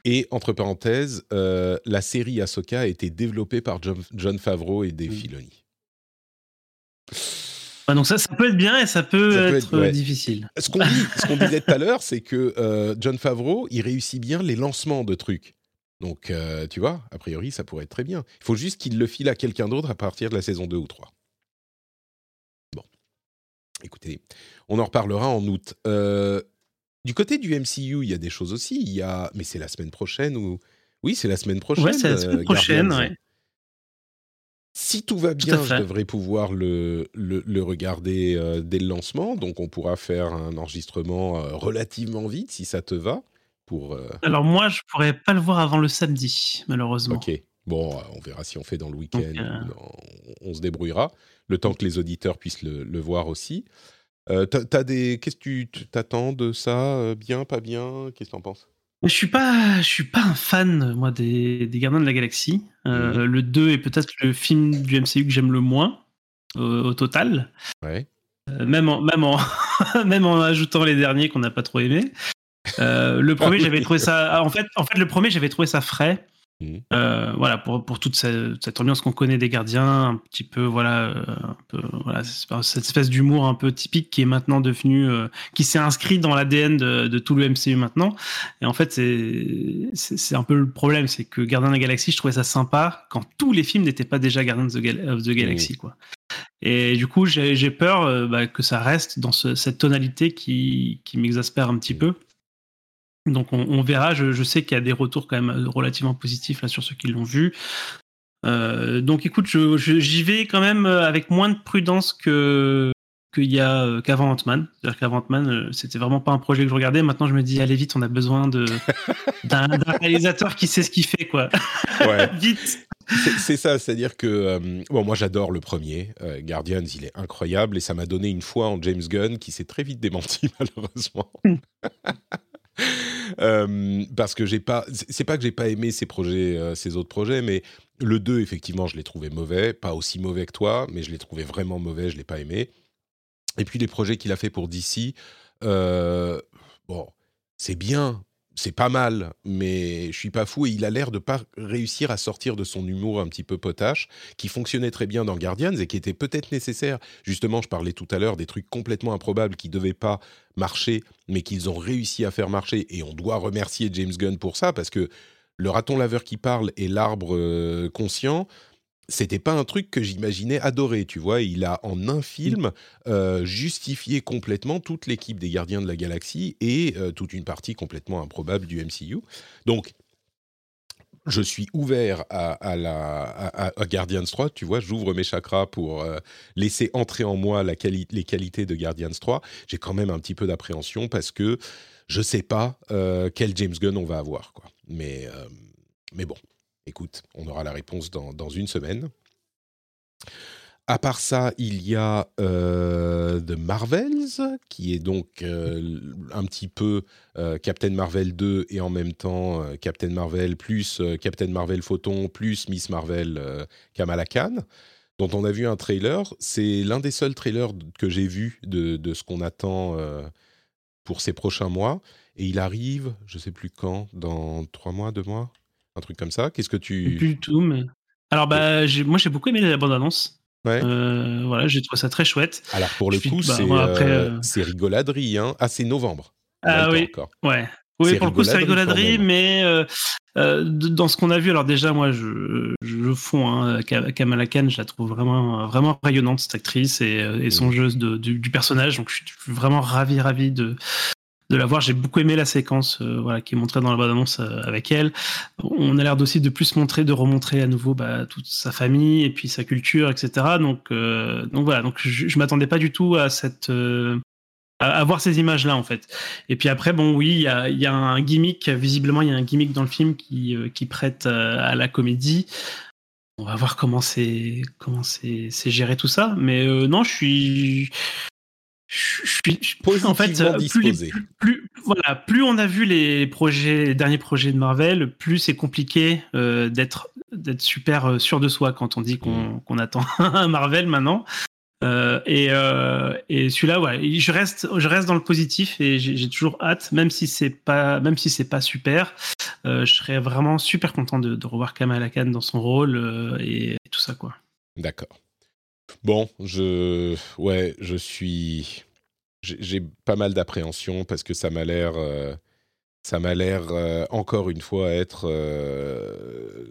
Et entre parenthèses, la série Ahsoka a été développée par John, John Favreau et Dave Mm. Filoni. Donc ça, ça peut être bien et ça peut, Ça peut être, être- ouais. euh, difficile. Ce qu'on disait tout à l'heure, c'est que euh, John Favreau, il réussit bien les lancements de trucs. Donc, euh, tu vois, a priori, ça pourrait être très bien. Il faut juste qu'il le file à quelqu'un d'autre à partir de la saison 2 ou 3. Bon. Écoutez, on en reparlera en août. Euh, du côté du MCU, il y a des choses aussi. Il y a... Mais c'est la semaine prochaine ou... Oui, c'est la semaine prochaine. Ouais, c'est la semaine prochaine, ouais. Si tout va Tout bien, à je devrais pouvoir le, le, le regarder euh, dès le lancement. Donc, on pourra faire un enregistrement euh, relativement vite, si ça te va. Pour, euh, Alors moi, je pourrais pas le voir avant le samedi, malheureusement. Ok. Bon, on verra si on fait dans le week-end. Dans- On, se débrouillera. Le temps que les auditeurs puissent le, le voir aussi. T'as- t'as des... Qu'est-ce que tu t'attends de ça Bien, pas bien? Qu'est-ce que t'en penses? Je suis pas, je suis pas un fan, moi, des, des Gardiens de la Galaxie. Euh, Le 2 est peut-être le film du MCU que j'aime le moins, euh, au total. Ouais. Euh, même en, même en, même en ajoutant les derniers qu'on n'a pas trop aimés. le premier, j'avais trouvé ça. En fait, en fait, le premier, j'avais trouvé ça frais. Mmh. Euh, voilà, pour, pour toute cette, cette ambiance qu'on connaît des gardiens, un petit peu, voilà, euh, un peu, voilà cette espèce d'humour un peu typique qui est maintenant devenu, euh, qui s'est inscrit dans l'ADN de, de, tout le MCU maintenant. Et en fait, c'est, un peu le problème, c'est que Gardien de la Galaxie, je trouvais ça sympa quand tous les films n'étaient pas déjà Guardians of the, Galaxy, mmh. quoi. Et du coup, j'ai peur bah, que ça reste dans ce, cette tonalité qui, qui m'exaspère un petit mmh. peu. Donc on, verra. Je, sais qu'il y a des retours quand même relativement positifs là sur ceux qui l'ont vu. Euh, donc écoute, j'y vais quand même avec moins de prudence que qu'il y a euh, qu'avant Ant-Man. C'est-à-dire qu'avant Ant-Man, euh, c'était vraiment pas un projet que je regardais. Maintenant, je me dis, allez vite, on a besoin de d'un réalisateur qui sait ce qu'il fait, quoi. Ouais. vite. C'est ça, c'est-à-dire que bon, moi j'adore le premier, Guardians, il est incroyable et ça m'a donné une foi en James Gunn qui s'est très vite démenti malheureusement. Euh, parce que j'ai pas, c'est pas que j'ai pas aimé ces projets, euh, ces autres projets, mais le 2, effectivement, je l'ai trouvé mauvais, pas aussi mauvais que toi, mais je l'ai trouvé vraiment mauvais, je l'ai pas aimé. Et puis les projets qu'il a fait pour DC, euh, bon, c'est bien, c'est pas mal, mais je suis pas fou et il a l'air de pas réussir à sortir de son humour un petit peu potache, qui fonctionnait très bien dans Guardians et qui était peut-être nécessaire. Justement, je parlais tout à l'heure des trucs complètement improbables qui devaient pas marcher, mais qu'ils ont réussi à faire marcher et on doit remercier James Gunn pour ça parce que le raton laveur qui parle et l'arbre euh, conscient, c'était pas un truc que j'imaginais adorer, tu vois. Il a en un film euh, justifié complètement toute l'équipe des Gardiens de la Galaxie et euh, toute une partie complètement improbable du MCU. Donc, je suis ouvert à, la, à, Guardians 3, tu vois, j'ouvre mes chakras pour euh, laisser entrer en moi les qualités de Guardians 3. J'ai quand même un petit peu d'appréhension parce que je sais pas quel James Gunn on va avoir, quoi. Mais, mais bon, Écoute, on aura la réponse dans, une semaine. À part ça, il y a euh, The Marvels, qui est donc euh, un petit peu euh, Captain Marvel 2 et en même temps Captain Marvel plus Captain Marvel Photon plus Miss Marvel Kamala Khan, dont on a vu un trailer. C'est l'un des seuls trailers que j'ai vu de, de, ce qu'on attend pour ces prochains mois. Et il arrive, je ne sais plus quand, dans trois mois, deux mois? Un truc comme ça. Qu'est-ce que tu. du tout, mais. Alors, bah, moi, j'ai beaucoup aimé la bande-annonce. Ouais. Euh, voilà, j'ai trouvé ça très chouette. Alors, pour le coup, bah, euh, euh, c'est rigoladerie. Hein. Ah, c'est novembre. Ah oui. Ouais. Oui, pour le coup, c'est rigoladerie, mais dans ce qu'on a vu, alors déjà, moi, je, je fonds. Hein, Kamala Khan, je la trouve vraiment, vraiment rayonnante, cette actrice, et, et mmh. jeu de, du, du, personnage. Donc, je suis vraiment ravi, ravi de, de la voir. J'ai beaucoup aimé la séquence euh, qui est montrée dans la bande-annonce euh, avec elle. On a l'air aussi de plus montrer, de remontrer à nouveau bah, toute sa famille et puis sa culture, etc. Donc, euh, donc voilà, donc je, je m'attendais pas du tout à cette à, voir ces images-là en fait. Et puis après, bon, oui, il y a, y a, un gimmick. Visiblement, il y a un gimmick dans le film qui, qui prête à la comédie. On va voir comment c'est comment c'est géré tout ça. Mais non, je suis je suis en fait euh, plus, plus, voilà plus on a vu les projets les derniers projets de Marvel plus c'est compliqué euh, d'être d'être super euh, sûr de soi quand on dit qu'on mm. attend un Marvel maintenant. Et, et celui-là ouais je reste je reste dans le positif et j'ai toujours hâte même si c'est pas même si c'est pas super je serais vraiment super content de, de revoir Kamala Khan dans son rôle et, et tout ça quoi. D'accord Bon, je, ouais, je suis, j'ai pas mal d'appréhension parce que ça m'a l'air, euh, ça m'a l'air euh, encore une fois être euh,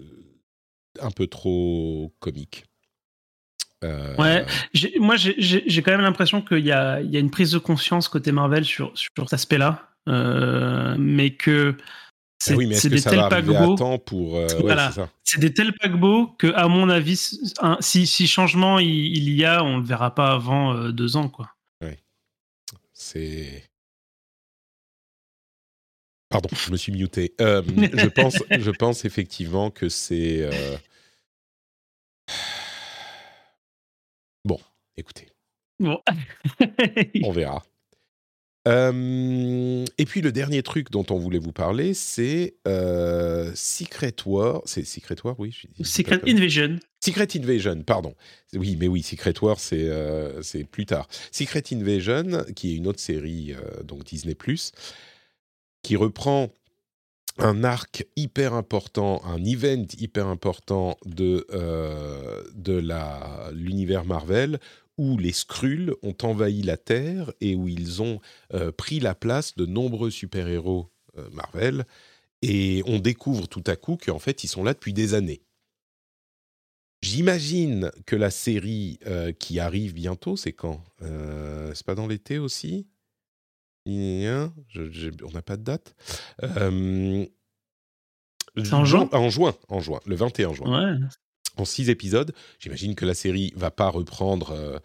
un peu trop comique. Ouais, moi j'ai quand même l'impression qu'il y a, y a une prise de conscience côté Marvel sur, sur cet aspect-là, mais que c'est oui, des tels paquebots pour voilà, c'est des tels paquebots que à mon avis si, si changement il, y a on le verra pas avant deux ans quoi c'est Pardon, je me suis muté. Euh, je, pense, je pense effectivement que c'est. Euh, bon, écoutez. Bon. On verra. Euh, et puis le dernier truc dont on voulait vous parler, c'est euh, Secret War. C'est Secret War, oui. Secret Invasion. Secret Invasion, pardon. Oui, mais oui, Secret War, c'est euh, plus tard. Secret Invasion, qui est une autre série, donc Disney+, qui reprend un arc hyper important, un event hyper important de, de l'univers Marvel, où les Skrulls ont envahi la Terre et où ils ont euh, pris la place de nombreux super-héros euh, Marvel. Et on découvre tout à coup qu'en fait, ils sont là depuis des années. J'imagine que la série euh, qui arrive bientôt, c'est quand C'est pas dans l'été aussi? On n'a pas de date. en juin? En juin, en juin, le 21 juin. Ouais, en six épisodes. J'imagine que la série va pas reprendre, euh,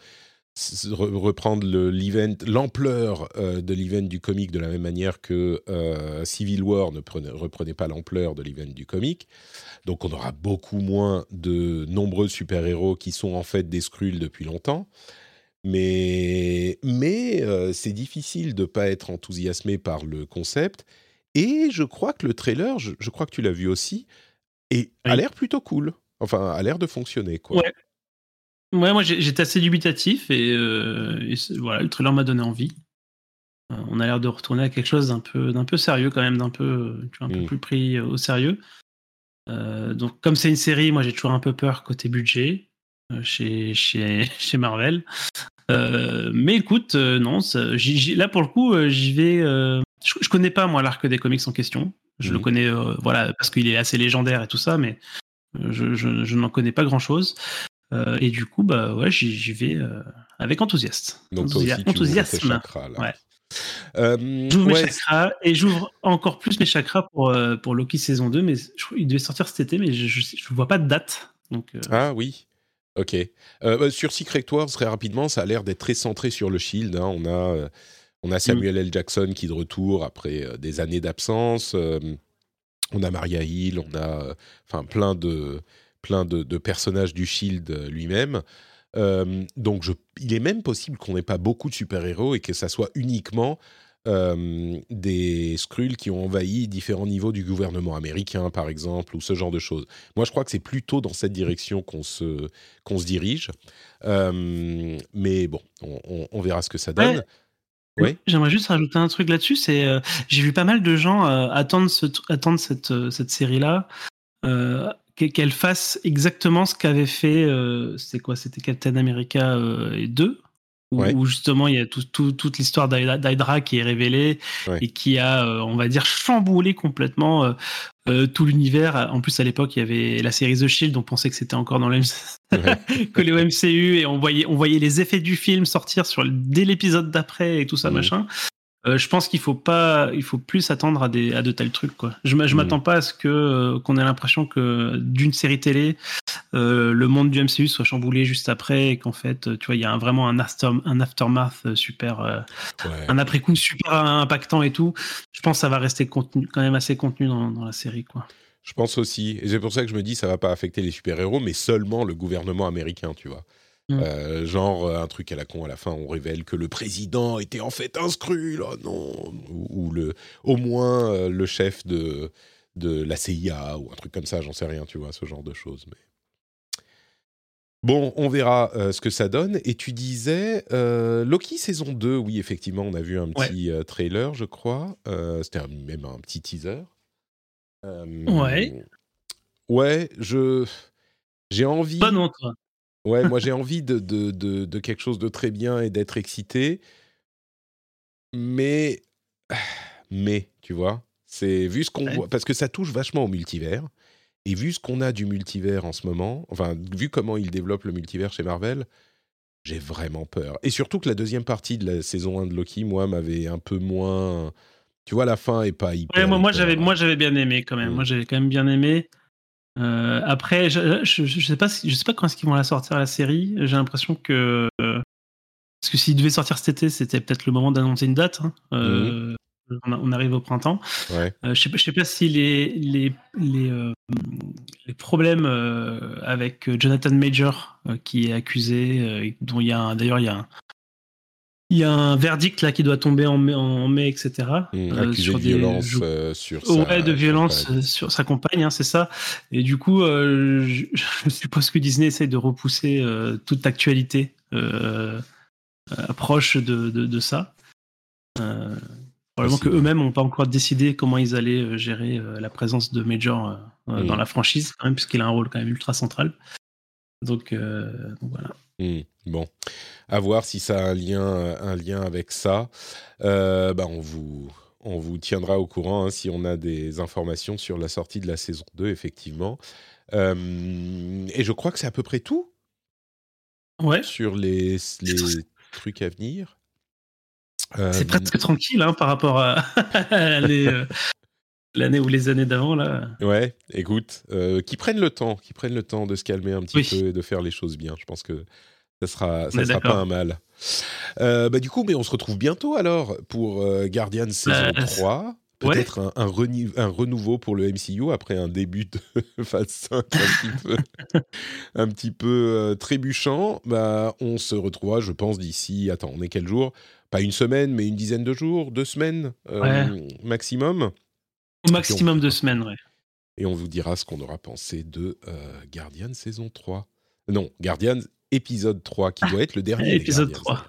reprendre l'event, l'ampleur euh, de l'event du comic de la même manière que euh, Civil War ne reprenait pas l'ampleur de l'event du comic. Donc on aura beaucoup moins de nombreux super-héros qui sont en fait des Skrulls depuis longtemps. Mais, mais c'est difficile de ne pas être enthousiasmé par le concept. Et je crois que le trailer, je, crois que tu l'as vu aussi, et a l'air plutôt cool. Enfin, a l'air de fonctionner, quoi. Ouais. Ouais, moi j'étais assez dubitatif et, euh, voilà, le trailer m'a donné envie. Euh, on a l'air de retourner à quelque chose d'un peu, d'un peu sérieux quand même, d'un peu, tu vois, un peu mm. plus pris au sérieux. Euh, donc comme c'est une série, moi j'ai toujours un peu peur côté budget chez, chez, chez Marvel. mais écoute, non, là pour le coup, j'y vais. Je, connais pas moi l'arc des comics en question. Je le mm. connais, voilà, parce qu'il est assez légendaire et tout ça, mais je, n'en connais pas grand chose. Euh, et du coup, bah ouais, j'y vais euh, avec enthousiasme. Donc toi aussi, enthousiasme. chakras, Ouais. Euh, j'ouvre mes chakras et j'ouvre encore plus mes chakras pour, pour Loki saison 2, mais il devait sortir cet été, mais je ne vois pas de date. Donc, Ah oui, ok. Bah, sur Secret Wars, très rapidement, ça a l'air d'être très centré sur le Shield. Hein. On, a, on a Samuel L. Jackson qui est de retour après des années d'absence on a Maria Hill, on a enfin plein de plein de, personnages du Shield lui-même. Euh, donc, je, il est même possible qu'on n'ait pas beaucoup de super-héros et que ça soit uniquement euh, des Skrulls qui ont envahi différents niveaux du gouvernement américain, par exemple, ou ce genre de choses. Moi, je crois que c'est plutôt dans cette direction qu'on se, qu'on se dirige. Euh, mais bon, on, verra ce que ça donne. J'aimerais juste rajouter un truc là-dessus. C'est, euh, j'ai vu pas mal de gens euh, attendre, cette, euh, série-là, qu'elle fasse exactement ce qu'avait fait, c'est quoi? C'était Captain America 2 où, justement il y a toute l'histoire d'Hydra qui est révélée et qui a, on va dire, chamboulé complètement tout l'univers. En plus, à l'époque, il y avait la série The Shield, on pensait que c'était encore dans le que le MCU et on voyait, on voyait les effets du film sortir sur, dès l'épisode d'après et tout ça, mmh. machin. Euh, je pense qu'il faut pas, il faut plus s'attendre à des à de tels trucs quoi. Je, je mmh. m'attends pas à ce que euh, qu'on ait l'impression que d'une série télé, euh, le monde du MCU soit chamboulé juste après et qu'en fait, tu vois, il y a vraiment un after, un aftermath super, un après coup super impactant et tout. Je pense que ça va rester contenu, quand même assez contenu dans, dans la série quoi. Je pense aussi, et c'est pour ça que je me dis ça va pas affecter les super héros, mais seulement le gouvernement américain, tu vois. Mm. Euh, genre euh, un truc à la con à la fin, on révèle que le président était en fait un scrul, oh non, ou, le, au moins euh, le chef de, de la CIA ou un truc comme ça, j'en sais rien, tu vois, ce genre de choses. Mais bon, on verra ce que ça donne. Et tu disais Loki saison 2, oui, effectivement, on a vu un petit trailer, je crois. C'était même un petit teaser. ouais. Ouais, je j'ai envie. Pas non, toi. Ouais, moi j'ai envie de, de, de, quelque chose de très bien et d'être excité. Mais, mais, tu vois, c'est vu ce qu'on voit, parce que ça touche vachement au multivers. Et vu ce qu'on a du multivers en ce moment, enfin, vu comment ils développent le multivers chez Marvel, j'ai vraiment peur. Et surtout que la deuxième partie de la saison 1 de Loki, moi, m'avait un peu moins. Tu vois, la fin est pas hyper. moi, moi j'avais, moi, j'avais bien aimé quand même. Moi, mmh. j'avais quand même bien aimé. Euh, après, je, je, sais pas, je sais pas quand est-ce qu'ils vont la sortir la série. J'ai l'impression que parce que s'il devait sortir cet été, c'était peut-être le moment d'annoncer une date. Hein. Euh, mhm. on, arrive au printemps. Euh, je sais pas, je sais pas si les les les, les problèmes avec Jonathan Major qui est accusé, dont il y a d'ailleurs il y a il y a un verdict là qui doit tomber en mai, en mai etc. Mmh, accusé sur de violence sur sa ouais, de violence compagne. sur sa compagne, hein, c'est ça. Et du coup, je, je, suppose que Disney essaye de repousser toute actualité proche de, de, de ça. Probablement qu'eux-mêmes n'ont pas encore décidé comment ils allaient euh, gérer euh, la présence de Major euh, dans mm. la franchise, quand même, puisqu'il a un rôle quand même ultra central. Donc, voilà. Mm. Bon, à voir si ça a un lien, un lien avec ça. bah, on vous, on vous tiendra au courant hein, si on a des informations sur la sortie de la saison 2, effectivement. et je crois que c'est à peu près tout. Ouais. Sur les, les trucs à venir. C'est presque tranquille hein, par rapport à euh, l'année ou les années d'avant là. Ouais, écoute, euh, qui prennent le temps, qui prennent le temps de se calmer un petit peu et de faire les choses bien. Je pense que ça sera, ça sera pas un mal. Euh, bah, du coup, mais on se retrouve bientôt alors pour Guardian saison 3. Peut-être un, un, renouveau pour le MCU après un début de phase 5 un petit peu, un petit peu trébuchant. Bah, on se retrouvera, je pense, d'ici. Attends, on est quel jour? Pas une semaine, mais une dizaine de jours, deux semaines euh, maximum. Au maximum deux semaines, ouais. Et on vous dira ce qu'on aura pensé de euh, Guardian saison 3. Non, Guardian épisode 3, qui doit être le dernier. épisode 3.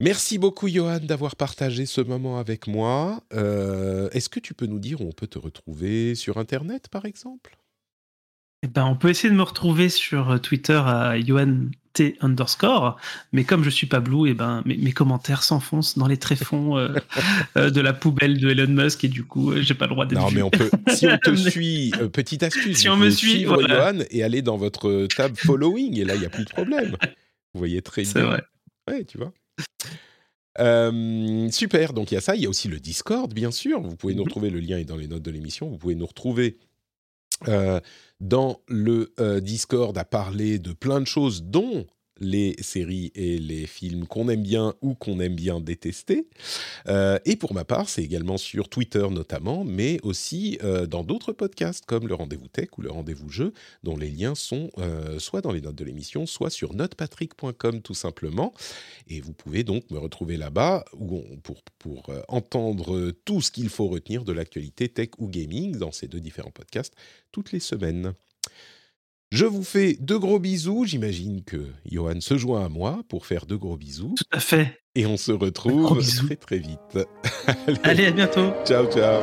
Merci beaucoup, Johan, d'avoir partagé ce moment avec moi. Euh, est-ce que tu peux nous dire où on peut te retrouver sur Internet, par exemple? Eh ben, on peut essayer de me retrouver sur Twitter à Johan T underscore, mais comme je suis pas blue, eh ben mes, commentaires s'enfoncent dans les tréfonds euh, euh, de la poubelle de Elon Musk et du coup euh, j'ai pas le droit d'être. Non mais on peut, si on te suit, petite astuce, si on me suit, voilà. et aller dans votre tab following et là il y a plus de problème. Vous voyez très bien. C'est vrai. Ouais, tu vois. super, donc il y a ça, il y a aussi le Discord, bien sûr. Vous pouvez nous mhm. retrouver, le lien est dans les notes de l'émission. Vous pouvez nous retrouver dans le Discord à parler de plein de choses, dont les séries et les films qu'on aime bien ou qu'on aime bien détester. Euh, et pour ma part, c'est également sur Twitter notamment, mais aussi euh, dans d'autres podcasts comme le Rendez-vous Tech ou le Rendez-vous Jeu, dont les liens sont euh, soit dans les notes de l'émission, soit sur notepatrick.com tout simplement. Et vous pouvez donc me retrouver là-bas pour, pour entendre tout ce qu'il faut retenir de l'actualité tech ou gaming dans ces deux différents podcasts toutes les semaines. Je vous fais de gros bisous. J'imagine que Johan se joint à moi pour faire de gros bisous. Tout à fait. Et on se retrouve très très vite. Allez, Allez à bientôt. Ciao, ciao.